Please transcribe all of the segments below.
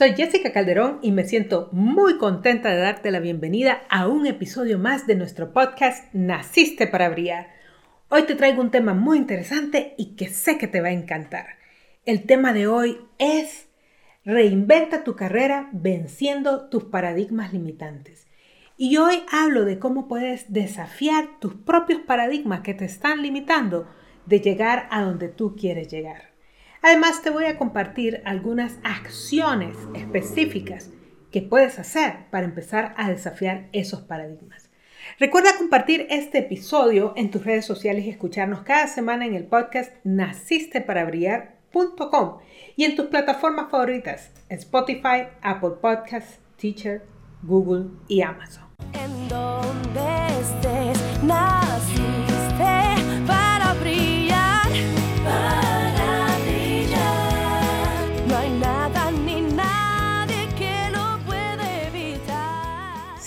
Soy Jessica Calderón y me siento muy contenta de darte la bienvenida a un episodio más de nuestro podcast Naciste para Brillar. Hoy te traigo un tema muy interesante y que sé que te va a encantar. El tema de hoy es Reinventa tu carrera venciendo tus paradigmas limitantes. Y hoy hablo de cómo puedes desafiar tus propios paradigmas que te están limitando de llegar a donde tú quieres llegar. Además te voy a compartir algunas acciones específicas que puedes hacer para empezar a desafiar esos paradigmas. Recuerda compartir este episodio en tus redes sociales y escucharnos cada semana en el podcast nacisteparaBrillar.com y en tus plataformas favoritas Spotify, Apple Podcasts, Teacher, Google y Amazon.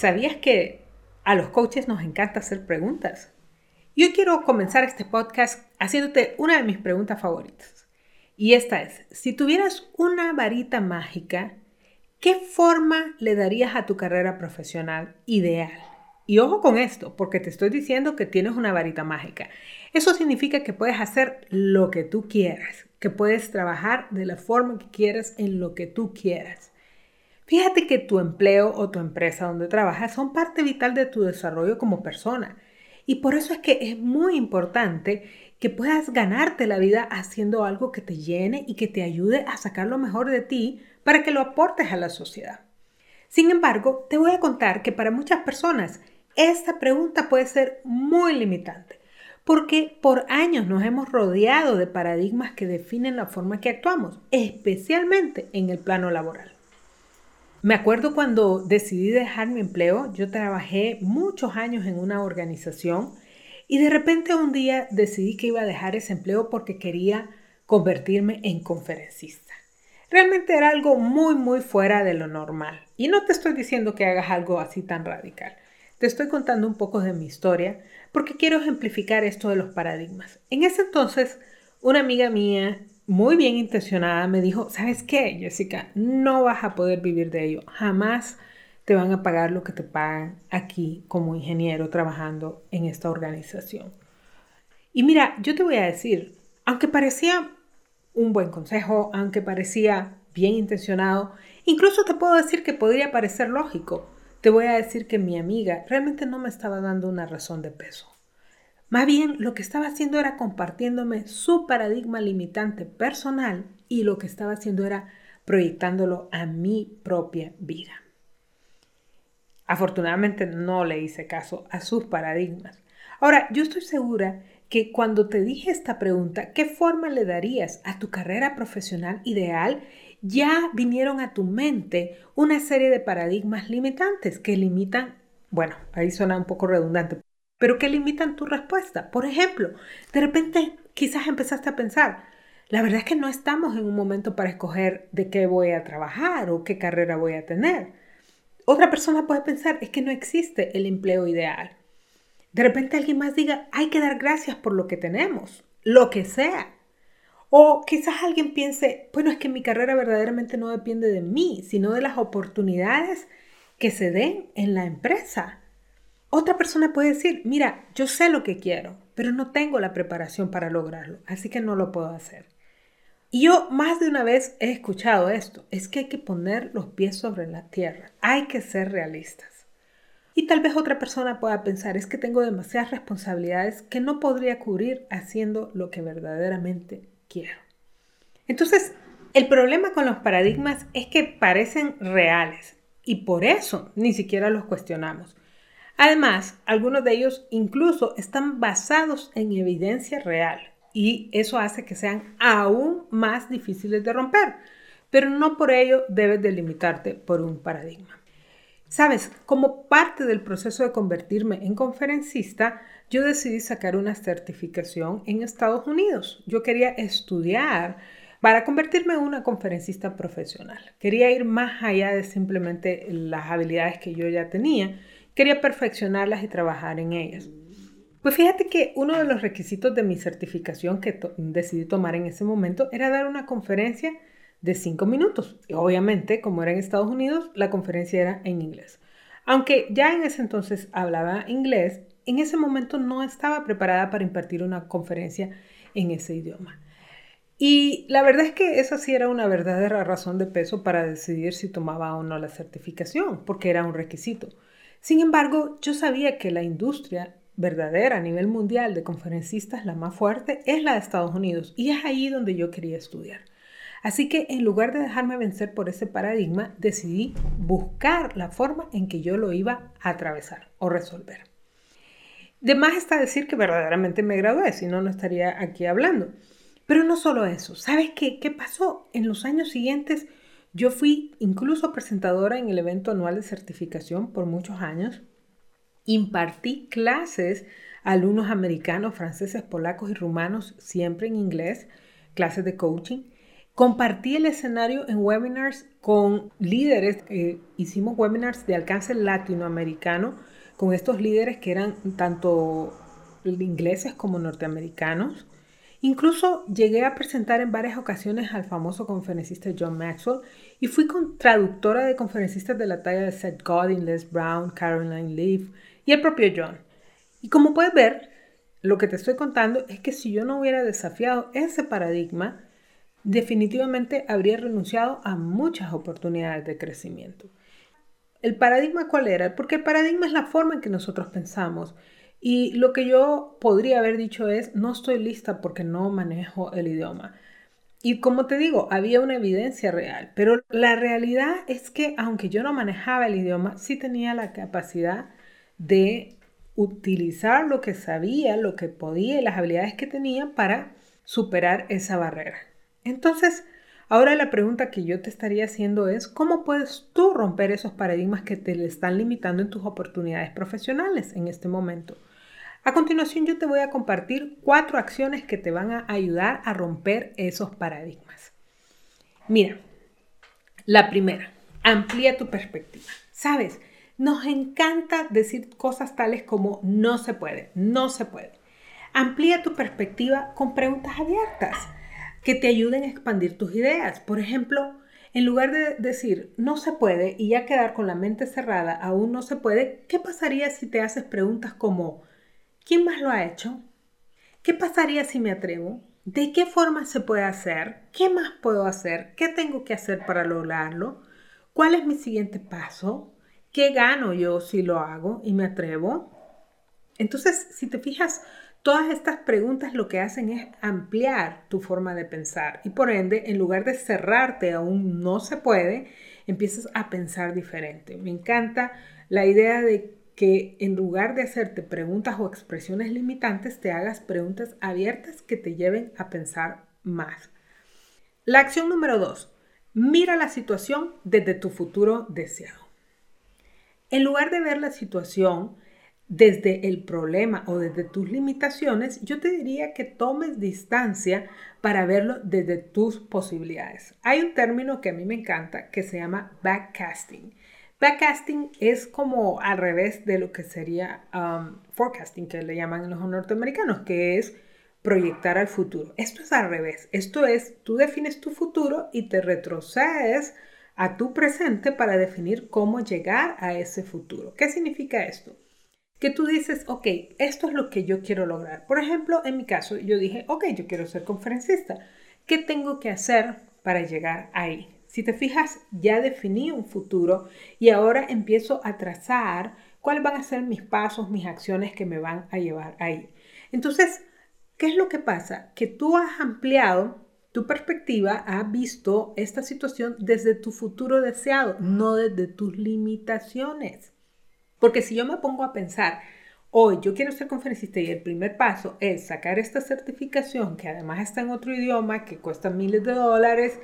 ¿Sabías que a los coaches nos encanta hacer preguntas? Yo quiero comenzar este podcast haciéndote una de mis preguntas favoritas. Y esta es, si tuvieras una varita mágica, ¿qué forma le darías a tu carrera profesional ideal? Y ojo con esto, porque te estoy diciendo que tienes una varita mágica. Eso significa que puedes hacer lo que tú quieras, que puedes trabajar de la forma que quieras en lo que tú quieras. Fíjate que tu empleo o tu empresa donde trabajas son parte vital de tu desarrollo como persona. Y por eso es que es muy importante que puedas ganarte la vida haciendo algo que te llene y que te ayude a sacar lo mejor de ti para que lo aportes a la sociedad. Sin embargo, te voy a contar que para muchas personas esta pregunta puede ser muy limitante, porque por años nos hemos rodeado de paradigmas que definen la forma que actuamos, especialmente en el plano laboral. Me acuerdo cuando decidí dejar mi empleo, yo trabajé muchos años en una organización y de repente un día decidí que iba a dejar ese empleo porque quería convertirme en conferencista. Realmente era algo muy, muy fuera de lo normal. Y no te estoy diciendo que hagas algo así tan radical. Te estoy contando un poco de mi historia porque quiero ejemplificar esto de los paradigmas. En ese entonces, una amiga mía muy bien intencionada me dijo, ¿sabes qué, Jessica? No vas a poder vivir de ello. Jamás te van a pagar lo que te pagan aquí como ingeniero trabajando en esta organización. Y mira, yo te voy a decir, aunque parecía un buen consejo, aunque parecía bien intencionado, incluso te puedo decir que podría parecer lógico, te voy a decir que mi amiga realmente no me estaba dando una razón de peso. Más bien, lo que estaba haciendo era compartiéndome su paradigma limitante personal y lo que estaba haciendo era proyectándolo a mi propia vida. Afortunadamente no le hice caso a sus paradigmas. Ahora, yo estoy segura que cuando te dije esta pregunta, ¿qué forma le darías a tu carrera profesional ideal? Ya vinieron a tu mente una serie de paradigmas limitantes que limitan, bueno, ahí suena un poco redundante, pero que limitan tu respuesta. Por ejemplo, de repente quizás empezaste a pensar, la verdad es que no estamos en un momento para escoger de qué voy a trabajar o qué carrera voy a tener. Otra persona puede pensar, es que no existe el empleo ideal. De repente alguien más diga, hay que dar gracias por lo que tenemos, lo que sea. O quizás alguien piense, bueno, es que mi carrera verdaderamente no depende de mí, sino de las oportunidades que se den en la empresa. Otra persona puede decir, mira, yo sé lo que quiero, pero no tengo la preparación para lograrlo, así que no lo puedo hacer. Y yo más de una vez he escuchado esto, es que hay que poner los pies sobre la tierra, hay que ser realistas. Y tal vez otra persona pueda pensar, es que tengo demasiadas responsabilidades que no podría cubrir haciendo lo que verdaderamente quiero. Entonces, el problema con los paradigmas es que parecen reales y por eso ni siquiera los cuestionamos. Además, algunos de ellos incluso están basados en evidencia real. y eso hace que sean aún más difíciles de romper, pero no por ello debes delimitarte por un paradigma. Sabes, como parte del proceso de convertirme en conferencista, yo decidí sacar una certificación en Estados Unidos. Yo quería estudiar para convertirme en una conferencista profesional. Quería ir más allá de simplemente las habilidades que yo ya tenía. Quería perfeccionarlas y trabajar en ellas. Pues fíjate que uno de los requisitos de mi certificación que decidí tomar en ese momento era dar una conferencia de cinco minutos. Y obviamente, como era en Estados Unidos, la conferencia era en inglés. Aunque ya en ese entonces hablaba inglés, en ese momento no estaba preparada para impartir una conferencia en ese idioma. Y la verdad es que esa sí era una verdadera razón de peso para decidir si tomaba o no la certificación, porque era un requisito. Sin embargo, yo sabía que la industria verdadera a nivel mundial de conferencistas, la más fuerte, es la de Estados Unidos y es ahí donde yo quería estudiar. Así que en lugar de dejarme vencer por ese paradigma, decidí buscar la forma en que yo lo iba a atravesar o resolver. De más está decir que verdaderamente me gradué, si no, no estaría aquí hablando. Pero no solo eso, ¿sabes qué, qué pasó? En los años siguientes yo fui incluso presentadora en el evento anual de certificación por muchos años. Impartí clases a alumnos americanos, franceses, polacos y rumanos, siempre en inglés, clases de coaching. Compartí el escenario en webinars con líderes, eh, hicimos webinars de alcance latinoamericano con estos líderes que eran tanto ingleses como norteamericanos. Incluso llegué a presentar en varias ocasiones al famoso conferencista John Maxwell y fui traductora de conferencistas de la talla de Seth Godin, Les Brown, Caroline Leaf y el propio John. Y como puedes ver, lo que te estoy contando es que si yo no hubiera desafiado ese paradigma, definitivamente habría renunciado a muchas oportunidades de crecimiento. ¿El paradigma cuál era? Porque el paradigma es la forma en que nosotros pensamos. Y lo que yo podría haber dicho es, no estoy lista porque no manejo el idioma. Y como te digo, había una evidencia real, pero la realidad es que aunque yo no manejaba el idioma, sí tenía la capacidad de utilizar lo que sabía, lo que podía y las habilidades que tenía para superar esa barrera. Entonces, ahora la pregunta que yo te estaría haciendo es, ¿cómo puedes tú romper esos paradigmas que te están limitando en tus oportunidades profesionales en este momento? A continuación yo te voy a compartir cuatro acciones que te van a ayudar a romper esos paradigmas. Mira, la primera, amplía tu perspectiva. Sabes, nos encanta decir cosas tales como no se puede, no se puede. Amplía tu perspectiva con preguntas abiertas que te ayuden a expandir tus ideas. Por ejemplo, en lugar de decir no se puede y ya quedar con la mente cerrada, aún no se puede, ¿qué pasaría si te haces preguntas como ¿quién más lo ha hecho? ¿Qué pasaría si me atrevo? ¿De qué forma se puede hacer? ¿Qué más puedo hacer? ¿Qué tengo que hacer para lograrlo? ¿Cuál es mi siguiente paso? ¿Qué gano yo si lo hago y me atrevo? Entonces, si te fijas, Todas estas preguntas lo que hacen es ampliar tu forma de pensar y por ende, en lugar de cerrarte a un no se puede, empiezas a pensar diferente. Me encanta la idea de que en lugar de hacerte preguntas o expresiones limitantes, te hagas preguntas abiertas que te lleven a pensar más. La acción número dos, mira la situación desde tu futuro deseado. En lugar de ver la situación desde el problema o desde tus limitaciones, yo te diría que tomes distancia para verlo desde tus posibilidades. Hay un término que a mí me encanta que se llama backcasting. Backcasting es como al revés de lo que sería um, forecasting, que le llaman los norteamericanos, que es proyectar al futuro. Esto es al revés. Esto es, tú defines tu futuro y te retrocedes a tu presente para definir cómo llegar a ese futuro. ¿Qué significa esto? que tú dices, ok, esto es lo que yo quiero lograr. Por ejemplo, en mi caso, yo dije, ok, yo quiero ser conferencista. ¿Qué tengo que hacer para llegar ahí? Si te fijas, ya definí un futuro y ahora empiezo a trazar cuáles van a ser mis pasos, mis acciones que me van a llevar ahí. Entonces, ¿qué es lo que pasa? Que tú has ampliado tu perspectiva, has visto esta situación desde tu futuro deseado, no desde tus limitaciones. Porque si yo me pongo a pensar, hoy yo quiero ser conferencista y el primer paso es sacar esta certificación que además está en otro idioma, que cuesta miles de dólares,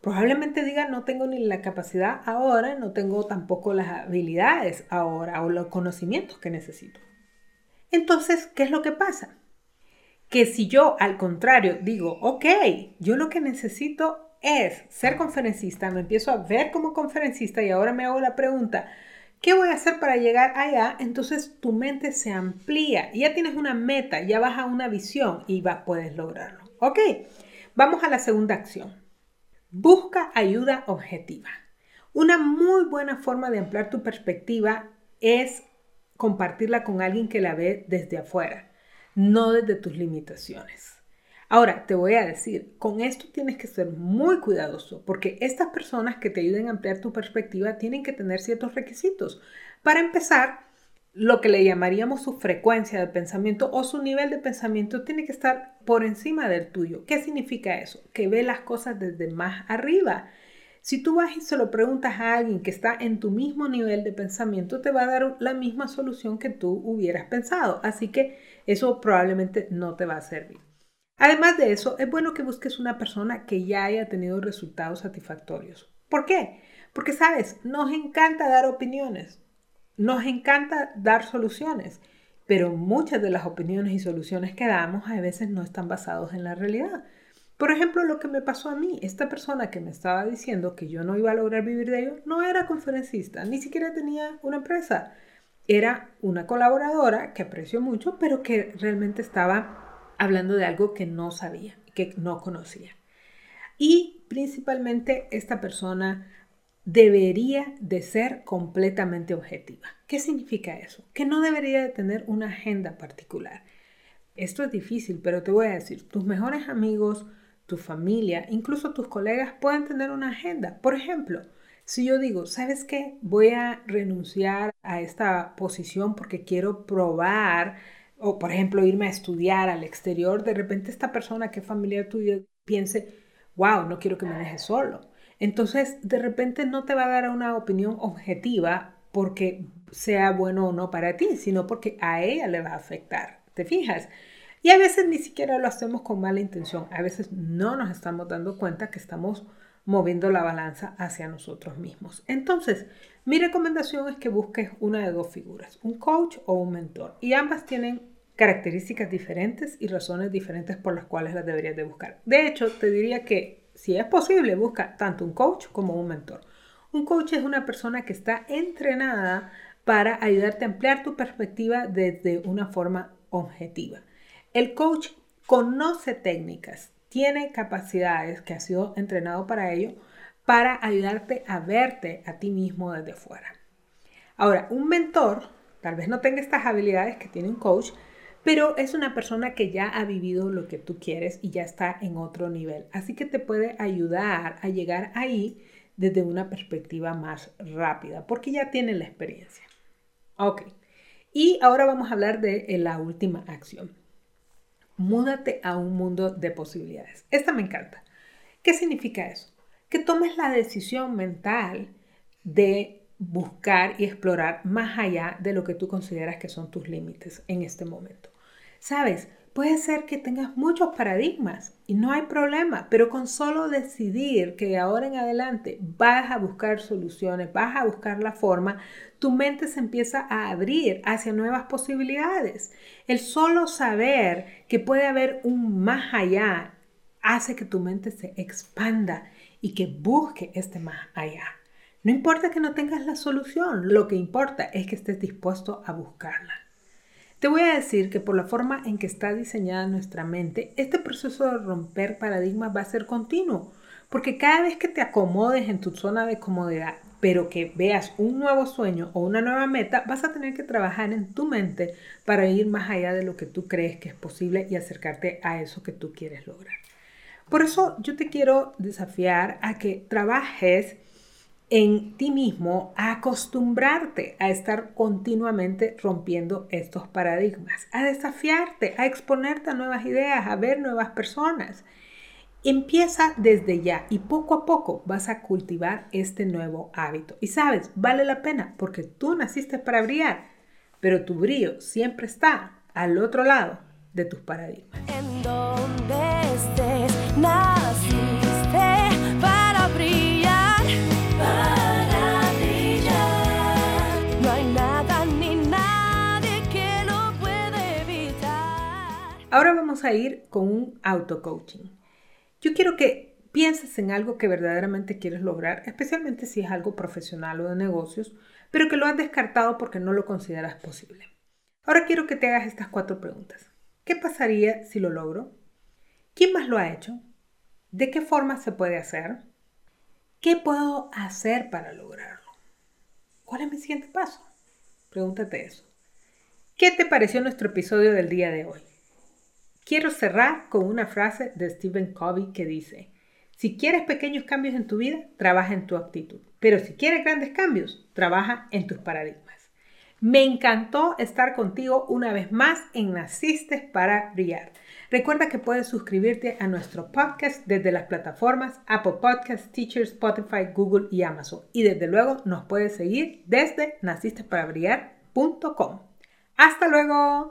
probablemente diga no tengo ni la capacidad ahora, no tengo tampoco las habilidades ahora o los conocimientos que necesito. Entonces, ¿qué es lo que pasa? Que si yo al contrario digo, ok, yo lo que necesito es ser conferencista, me empiezo a ver como conferencista y ahora me hago la pregunta, ¿qué voy a hacer para llegar allá? Entonces tu mente se amplía, ya tienes una meta, ya vas a una visión y va, puedes lograrlo. Ok, vamos a la segunda acción. Busca ayuda objetiva. Una muy buena forma de ampliar tu perspectiva es compartirla con alguien que la ve desde afuera, no desde tus limitaciones. Ahora, te voy a decir, con esto tienes que ser muy cuidadoso porque estas personas que te ayuden a ampliar tu perspectiva tienen que tener ciertos requisitos. Para empezar, lo que le llamaríamos su frecuencia de pensamiento o su nivel de pensamiento tiene que estar por encima del tuyo. ¿Qué significa eso? Que ve las cosas desde más arriba. Si tú vas y se lo preguntas a alguien que está en tu mismo nivel de pensamiento, te va a dar la misma solución que tú hubieras pensado. Así que eso probablemente no te va a servir. Además de eso, es bueno que busques una persona que ya haya tenido resultados satisfactorios. ¿Por qué? Porque, sabes, nos encanta dar opiniones, nos encanta dar soluciones, pero muchas de las opiniones y soluciones que damos a veces no están basadas en la realidad. Por ejemplo, lo que me pasó a mí, esta persona que me estaba diciendo que yo no iba a lograr vivir de ello, no era conferencista, ni siquiera tenía una empresa. Era una colaboradora que aprecio mucho, pero que realmente estaba hablando de algo que no sabía, que no conocía. Y principalmente esta persona debería de ser completamente objetiva. ¿Qué significa eso? Que no debería de tener una agenda particular. Esto es difícil, pero te voy a decir, tus mejores amigos, tu familia, incluso tus colegas pueden tener una agenda. Por ejemplo, si yo digo, ¿sabes qué? Voy a renunciar a esta posición porque quiero probar o por ejemplo irme a estudiar al exterior, de repente esta persona que es familiar tuya piense, wow, no quiero que me dejes solo. Entonces, de repente no te va a dar una opinión objetiva porque sea bueno o no para ti, sino porque a ella le va a afectar. ¿Te fijas? Y a veces ni siquiera lo hacemos con mala intención. A veces no nos estamos dando cuenta que estamos moviendo la balanza hacia nosotros mismos. Entonces, mi recomendación es que busques una de dos figuras, un coach o un mentor. Y ambas tienen características diferentes y razones diferentes por las cuales las deberías de buscar. De hecho, te diría que si es posible, busca tanto un coach como un mentor. Un coach es una persona que está entrenada para ayudarte a ampliar tu perspectiva desde una forma objetiva. El coach conoce técnicas, tiene capacidades que ha sido entrenado para ello, para ayudarte a verte a ti mismo desde fuera. Ahora, un mentor tal vez no tenga estas habilidades que tiene un coach, pero es una persona que ya ha vivido lo que tú quieres y ya está en otro nivel. Así que te puede ayudar a llegar ahí desde una perspectiva más rápida, porque ya tiene la experiencia. Ok, y ahora vamos a hablar de eh, la última acción. Múdate a un mundo de posibilidades. Esta me encanta. ¿Qué significa eso? Que tomes la decisión mental de buscar y explorar más allá de lo que tú consideras que son tus límites en este momento. Sabes, puede ser que tengas muchos paradigmas y no hay problema, pero con solo decidir que de ahora en adelante vas a buscar soluciones, vas a buscar la forma, tu mente se empieza a abrir hacia nuevas posibilidades. El solo saber que puede haber un más allá hace que tu mente se expanda y que busque este más allá. No importa que no tengas la solución, lo que importa es que estés dispuesto a buscarla. Te voy a decir que por la forma en que está diseñada nuestra mente, este proceso de romper paradigmas va a ser continuo, porque cada vez que te acomodes en tu zona de comodidad, pero que veas un nuevo sueño o una nueva meta, vas a tener que trabajar en tu mente para ir más allá de lo que tú crees que es posible y acercarte a eso que tú quieres lograr. Por eso yo te quiero desafiar a que trabajes en ti mismo a acostumbrarte a estar continuamente rompiendo estos paradigmas, a desafiarte, a exponerte a nuevas ideas, a ver nuevas personas. Empieza desde ya y poco a poco vas a cultivar este nuevo hábito. Y sabes, vale la pena porque tú naciste para brillar. pero tu brillo siempre está al otro lado de tus paradigmas. Ahora vamos a ir con un auto-coaching. Yo quiero que pienses en algo que verdaderamente quieres lograr, especialmente si es algo profesional o de negocios, pero que lo has descartado porque no lo consideras posible. Ahora quiero que te hagas estas cuatro preguntas. ¿Qué pasaría si lo logro? ¿Quién más lo ha hecho? ¿De qué forma se puede hacer? ¿Qué puedo hacer para lograrlo? ¿Cuál es mi siguiente paso? Pregúntate eso. ¿Qué te pareció nuestro episodio del día de hoy? Quiero cerrar con una frase de Stephen Covey que dice, si quieres pequeños cambios en tu vida, trabaja en tu actitud. Pero si quieres grandes cambios, trabaja en tus paradigmas. Me encantó estar contigo una vez más en Naciste para Brillar. Recuerda que puedes suscribirte a nuestro podcast desde las plataformas Apple Podcasts, Teachers, Spotify, Google y Amazon. Y desde luego nos puedes seguir desde nacisteparabrillar.com. ¡Hasta luego!